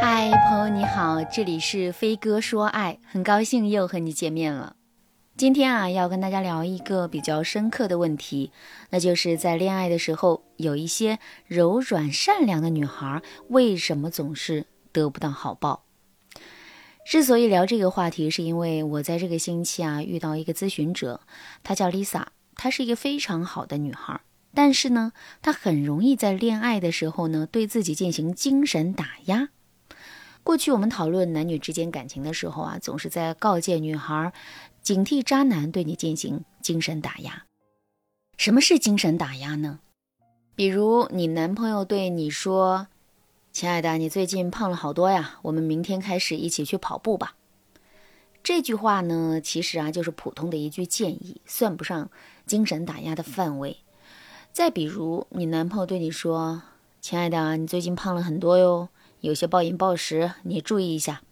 嗨，朋友你好，这里是飞哥说爱，很高兴又和你见面了。今天啊，要跟大家聊一个比较深刻的问题，那就是在恋爱的时候，有一些柔软善良的女孩，为什么总是得不到好报？之所以聊这个话题，是因为我在这个星期啊遇到一个咨询者，她叫 Lisa，她是一个非常好的女孩，但是呢，她很容易在恋爱的时候呢，对自己进行精神打压。过去我们讨论男女之间感情的时候啊，总是在告诫女孩。警惕渣男对你进行精神打压。什么是精神打压呢？比如你男朋友对你说：“亲爱的，你最近胖了好多呀，我们明天开始一起去跑步吧。”这句话呢，其实啊就是普通的一句建议，算不上精神打压的范围。再比如你男朋友对你说：“亲爱的，你最近胖了很多哟，有些暴饮暴食，你注意一下。”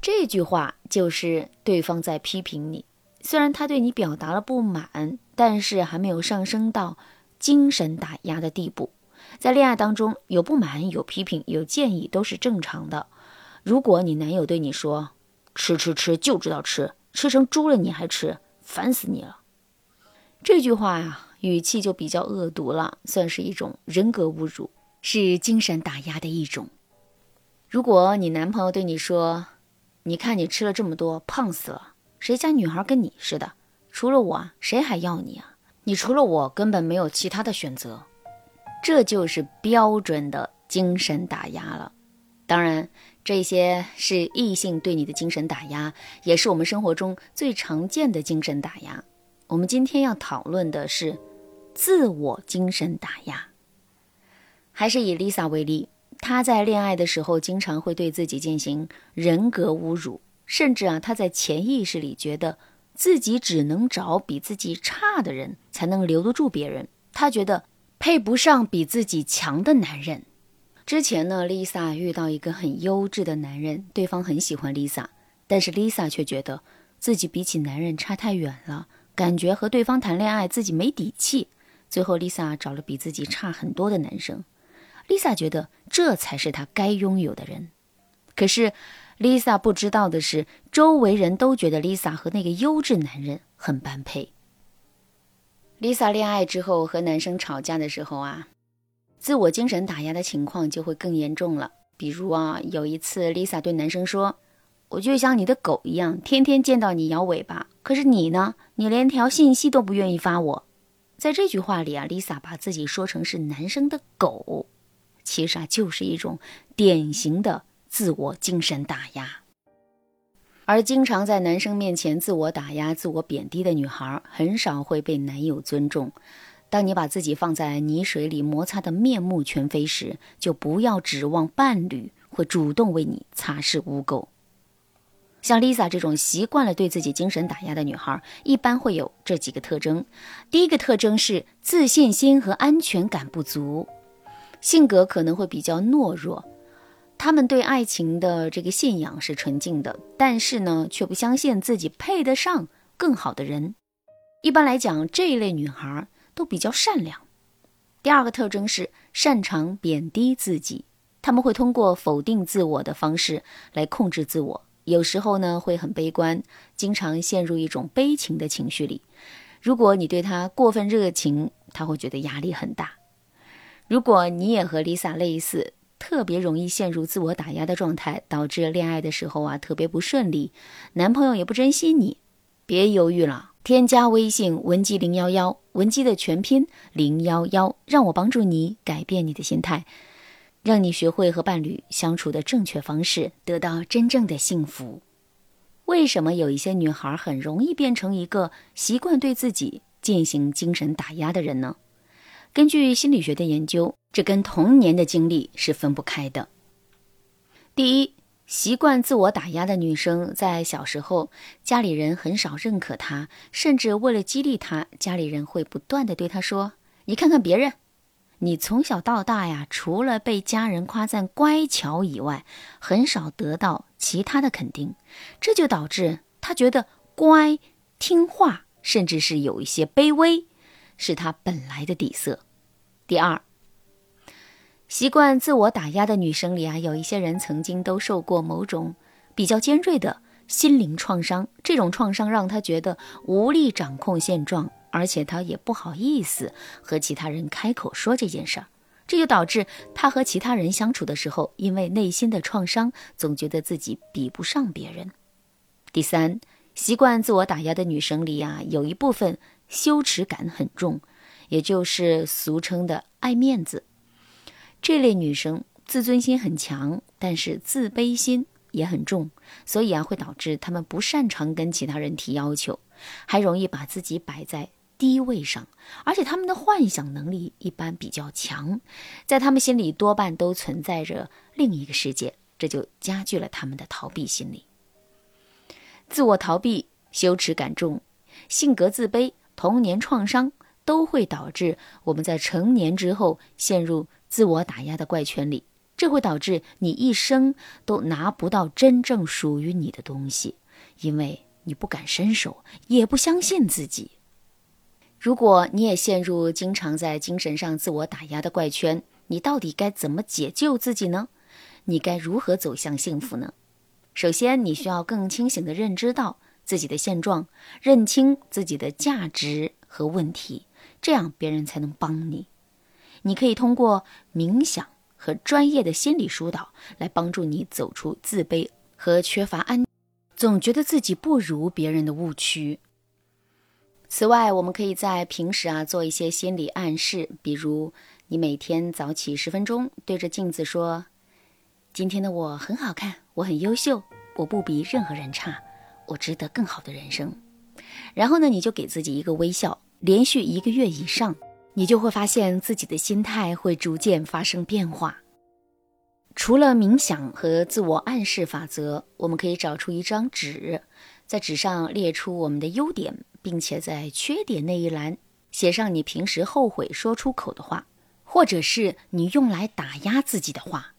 这句话就是对方在批评你，虽然他对你表达了不满，但是还没有上升到精神打压的地步。在恋爱当中，有不满、有批评、有建议都是正常的。如果你男友对你说“吃吃吃就知道吃，吃成猪了你还吃，烦死你了”，这句话呀，语气就比较恶毒了，算是一种人格侮辱，是精神打压的一种。如果你男朋友对你说，你看，你吃了这么多，胖死了。谁家女孩跟你似的？除了我，谁还要你啊？你除了我，根本没有其他的选择。这就是标准的精神打压了。当然，这些是异性对你的精神打压，也是我们生活中最常见的精神打压。我们今天要讨论的是自我精神打压。还是以 Lisa 为例。她在恋爱的时候，经常会对自己进行人格侮辱，甚至啊，她在潜意识里觉得自己只能找比自己差的人才能留得住别人，她觉得配不上比自己强的男人。之前呢，Lisa 遇到一个很优质的男人，对方很喜欢 Lisa，但是 Lisa 却觉得自己比起男人差太远了，感觉和对方谈恋爱自己没底气。最后，Lisa 找了比自己差很多的男生。Lisa 觉得这才是她该拥有的人，可是 Lisa 不知道的是，周围人都觉得 Lisa 和那个优质男人很般配。Lisa 恋爱之后和男生吵架的时候啊，自我精神打压的情况就会更严重了。比如啊，有一次 Lisa 对男生说：“我就像你的狗一样，天天见到你摇尾巴，可是你呢，你连条信息都不愿意发我。”在这句话里啊，Lisa 把自己说成是男生的狗。其实啊，就是一种典型的自我精神打压。而经常在男生面前自我打压、自我贬低的女孩，很少会被男友尊重。当你把自己放在泥水里摩擦的面目全非时，就不要指望伴侣会主动为你擦拭污垢。像 Lisa 这种习惯了对自己精神打压的女孩，一般会有这几个特征：第一个特征是自信心和安全感不足。性格可能会比较懦弱，他们对爱情的这个信仰是纯净的，但是呢，却不相信自己配得上更好的人。一般来讲，这一类女孩都比较善良。第二个特征是擅长贬低自己，他们会通过否定自我的方式来控制自我，有时候呢会很悲观，经常陷入一种悲情的情绪里。如果你对他过分热情，他会觉得压力很大。如果你也和 Lisa 类似，特别容易陷入自我打压的状态，导致恋爱的时候啊特别不顺利，男朋友也不珍惜你，别犹豫了，添加微信文姬零幺幺，文姬的全拼零幺幺，让我帮助你改变你的心态，让你学会和伴侣相处的正确方式，得到真正的幸福。为什么有一些女孩很容易变成一个习惯对自己进行精神打压的人呢？根据心理学的研究，这跟童年的经历是分不开的。第一，习惯自我打压的女生，在小时候家里人很少认可她，甚至为了激励她，家里人会不断的对她说：“你看看别人，你从小到大呀，除了被家人夸赞乖巧以外，很少得到其他的肯定。”这就导致她觉得乖、听话，甚至是有一些卑微。是他本来的底色。第二，习惯自我打压的女生里啊，有一些人曾经都受过某种比较尖锐的心灵创伤，这种创伤让她觉得无力掌控现状，而且她也不好意思和其他人开口说这件事儿，这就导致她和其他人相处的时候，因为内心的创伤，总觉得自己比不上别人。第三，习惯自我打压的女生里啊，有一部分羞耻感很重，也就是俗称的爱面子。这类女生自尊心很强，但是自卑心也很重，所以啊，会导致她们不擅长跟其他人提要求，还容易把自己摆在低位上，而且她们的幻想能力一般比较强，在她们心里多半都存在着另一个世界，这就加剧了她们的逃避心理。自我逃避、羞耻感重、性格自卑、童年创伤，都会导致我们在成年之后陷入。自我打压的怪圈里，这会导致你一生都拿不到真正属于你的东西，因为你不敢伸手，也不相信自己。如果你也陷入经常在精神上自我打压的怪圈，你到底该怎么解救自己呢？你该如何走向幸福呢？首先，你需要更清醒地认知到自己的现状，认清自己的价值和问题，这样别人才能帮你。你可以通过冥想和专业的心理疏导来帮助你走出自卑和缺乏安，总觉得自己不如别人的误区。此外，我们可以在平时啊做一些心理暗示，比如你每天早起十分钟，对着镜子说：“今天的我很好看，我很优秀，我不比任何人差，我值得更好的人生。”然后呢，你就给自己一个微笑，连续一个月以上。你就会发现自己的心态会逐渐发生变化。除了冥想和自我暗示法则，我们可以找出一张纸，在纸上列出我们的优点，并且在缺点那一栏写上你平时后悔说出口的话，或者是你用来打压自己的话。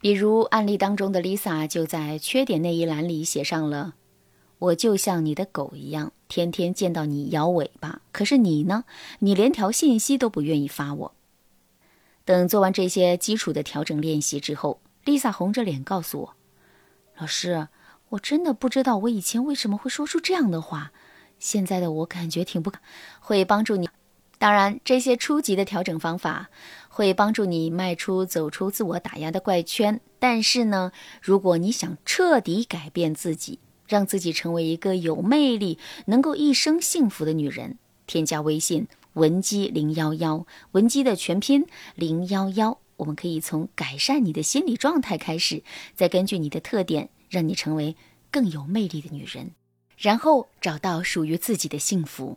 比如案例当中的 Lisa 就在缺点那一栏里写上了。我就像你的狗一样，天天见到你摇尾巴。可是你呢？你连条信息都不愿意发我。等做完这些基础的调整练习之后，Lisa 红着脸告诉我：“老师，我真的不知道我以前为什么会说出这样的话。现在的我感觉挺不，会帮助你。当然，这些初级的调整方法会帮助你迈出走出自我打压的怪圈。但是呢，如果你想彻底改变自己，让自己成为一个有魅力、能够一生幸福的女人。添加微信文姬零幺幺，文姬的全拼零幺幺。我们可以从改善你的心理状态开始，再根据你的特点，让你成为更有魅力的女人，然后找到属于自己的幸福。